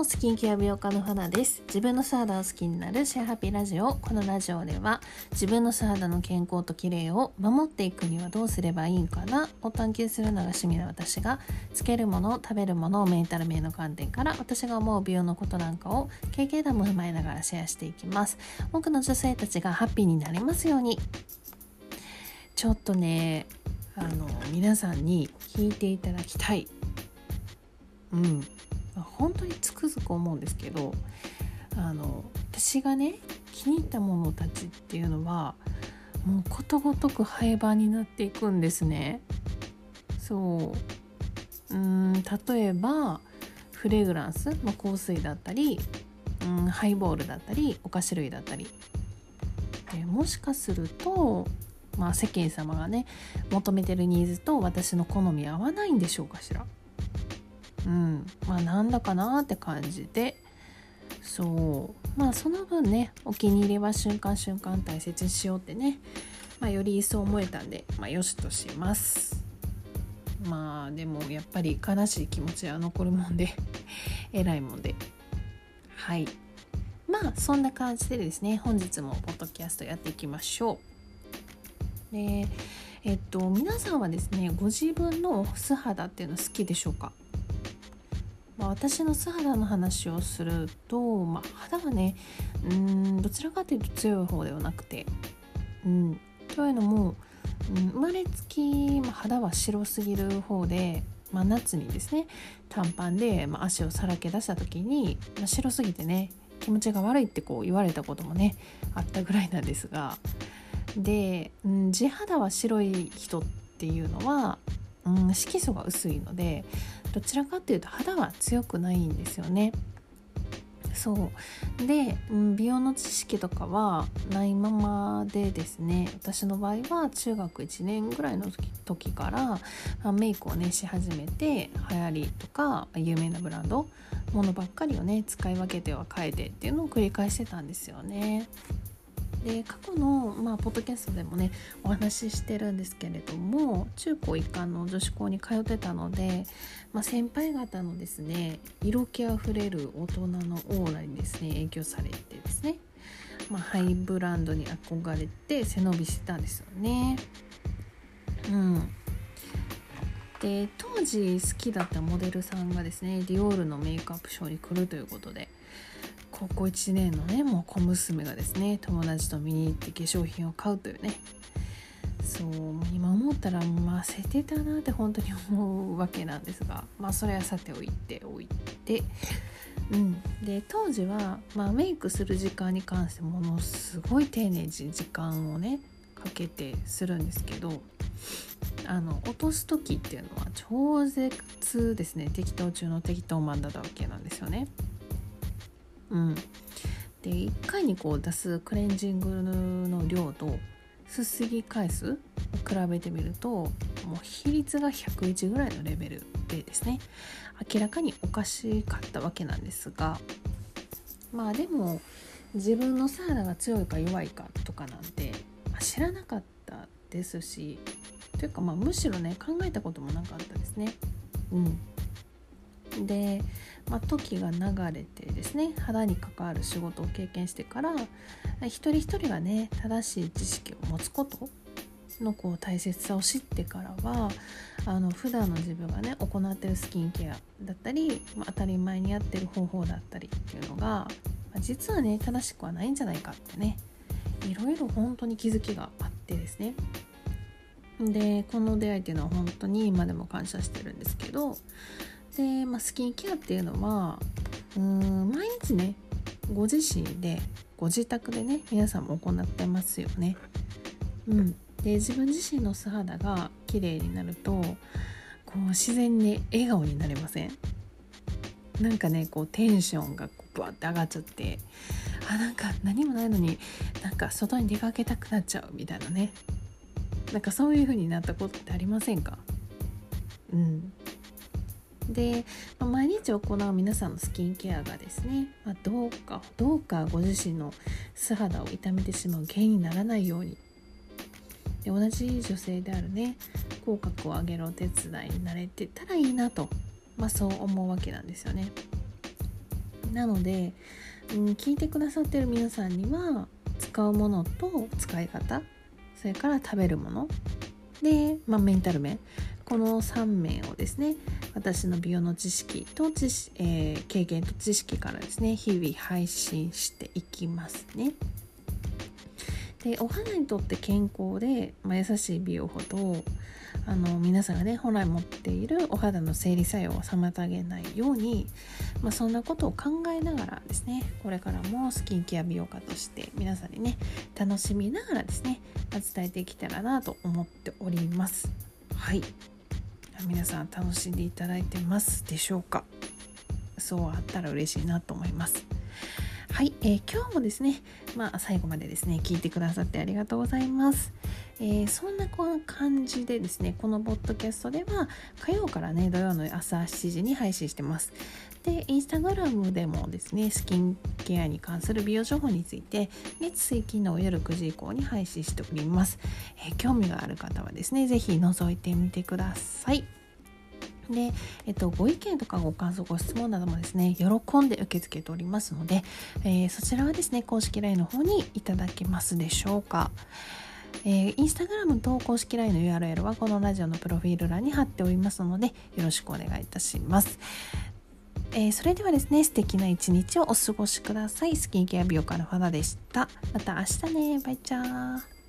もスキンケア美容家の花です。自分の素肌を好きになるシェアハピラジオ。このラジオでは自分の素肌の健康と綺麗を守っていくにはどうすればいいんかな。を探求するのが趣味の私がつけるもの食べるものをメンタル面の観点から私が思う美容のことなんかを経験談も踏まえながらシェアしていきます。多くの女性たちがハッピーになれますように。ちょっとねあの皆さんに聞いていただきたい。うん。本当につくづく思うんですけどあの私がね気に入ったものたちっていうのはもうことごとく廃盤になっていくんですね。そううん例えばフレグランス、まあ、香水だったりうんハイボールだったりお菓子類だったりでもしかすると、まあ、世間様がね求めてるニーズと私の好み合わないんでしょうかしら。うん。まあなんだかなって感じで。そう。まあその分ねお気に入りは瞬間瞬間大切にしようってね、まあ、より一層思えたんで、まあ、よしとします。まあでもやっぱり悲しい気持ちは残るもんで 偉いもんで。はい。まあそんな感じでですね本日もポッドキャストやっていきましょう。でえっと皆さんはですねご自分の素肌っていうの好きでしょうか？まあ、私の素肌の話をすると、まあ、肌はねうんどちらかというと強い方ではなくて、うん、というのも、うん、生まれつき、まあ、肌は白すぎる方で、まあ、夏にですね短パンで、まあ、足をさらけ出した時に、まあ、白すぎてね気持ちが悪いってこう言われたこともねあったぐらいなんですがで、うん、地肌は白い人っていうのは、うん、色素が薄いのでどちらかっていうと肌は強くないんですよね。そうで、うん、美容の知識とかはないままでですね私の場合は中学1年ぐらいの時から、あ、メイクをねし始めて流行りとか有名なブランドものばっかりをね使い分けては変えてっていうのを繰り返してたんですよね。で過去の、まあ、ポッドキャストでもねお話ししてるんですけれども中高一貫の女子校に通ってたので、まあ、先輩方のですね色気あふれる大人のオーラにですね影響されてですね、まあ、ハイブランドに憧れて背伸びしてたんですよね。うんで当時好きだったモデルさんがですねディオールのメイクアップショーに来るということで高校1年のねもう小娘がですね友達と見に行って化粧品を買うというね。そう今思ったらまあせてたなって本当に思うわけなんですがまあそれはさておいておいて。うん、で当時は、まあ、メイクする時間に関してものすごい丁寧に時間をねかけてするんですけどあの落とす時っていうのは超絶ですね。適当中の適当マンだったわけなんですよね。うん、で1回にこう出すクレンジングの量とすすぎ回数を比べてみるともう比率が101ぐらいのレベルでですね。明らかにおかしかったわけなんですがまあでも自分のサーラが強いか弱いかとかなんて、ま、知らなかったですしというかまあむしろね考えたこともなかったですね。うん、でまあ、時が流れてですね肌に関わる仕事を経験してから一人一人がね正しい知識を持つことのこう大切さを知ってからはあの普段の自分がね行ってるスキンケアだったり、まあ、当たり前にやってる方法だったりっていうのが、まあ、実はね正しくはないんじゃないかってねいろいろ本当に気づきがあってですね。でこの出会いっていうのは本当に今でも感謝してるんですけどで、まあ、スキンケアっていうのはうん毎日ねご自身でご自宅でね皆さんも行ってますよね。うん、で自分自身の素肌が綺麗になるとこう自然に笑顔になれません。なんかねこうテンションがこうブワッて上がっちゃってあなんか何もないのになんか外に出かけたくなっちゃうみたいなね。なんかそういう風になったことってありませんか？うん。で、まあ、毎日行う皆さんのスキンケアがですね、まあ、どうかどうかご自身の素肌を痛めてしまう原因にならないようにで同じ女性であるね口角を上げるお手伝いになれてたらいいなと、まあ、そう思うわけなんですよね。なので、うん、聞いてくださってる皆さんには使うものと使い方それから食べるもので、まあ、メンタル面この3面をですね私の美容の知識と知識、えー、経験と知識からですね日々配信していきますね。でお肌にとって健康で、まあ、優しい美容法とあの皆さんがね本来持っているお肌の生理作用を妨げないように、まあ、そんなことを考えながらですねこれからもスキンケア美容家として皆さんにね楽しみながらですね伝えていけたらなと思っております。はい。皆さん楽しんでいただいてますでしょうか？そうあったら嬉しいなと思います。はい、えー、今日もですね、まあ、最後までですね聞いてくださってありがとうございます、えー、そんな感じでですねこのポッドキャストでは火曜からね土曜の朝7時に配信してます。でインスタグラムでもですねスキンケアに関する美容情報について月水金の夜9時以降に配信しております、えー、興味がある方はですね是非覗いてみてください。で、えっと、ご意見とかご感想ご質問などもですね喜んで受け付けておりますので、えー、そちらはですね公式 LINE の方にいただけますでしょうか。えー、インスタグラムと公式 LINE の URL はこのラジオのプロフィール欄に貼っておりますのでよろしくお願いいたします。えー、それではですね素敵な一日をお過ごしください。スキンケア美容家の花でした。また明日ね。バイチャー。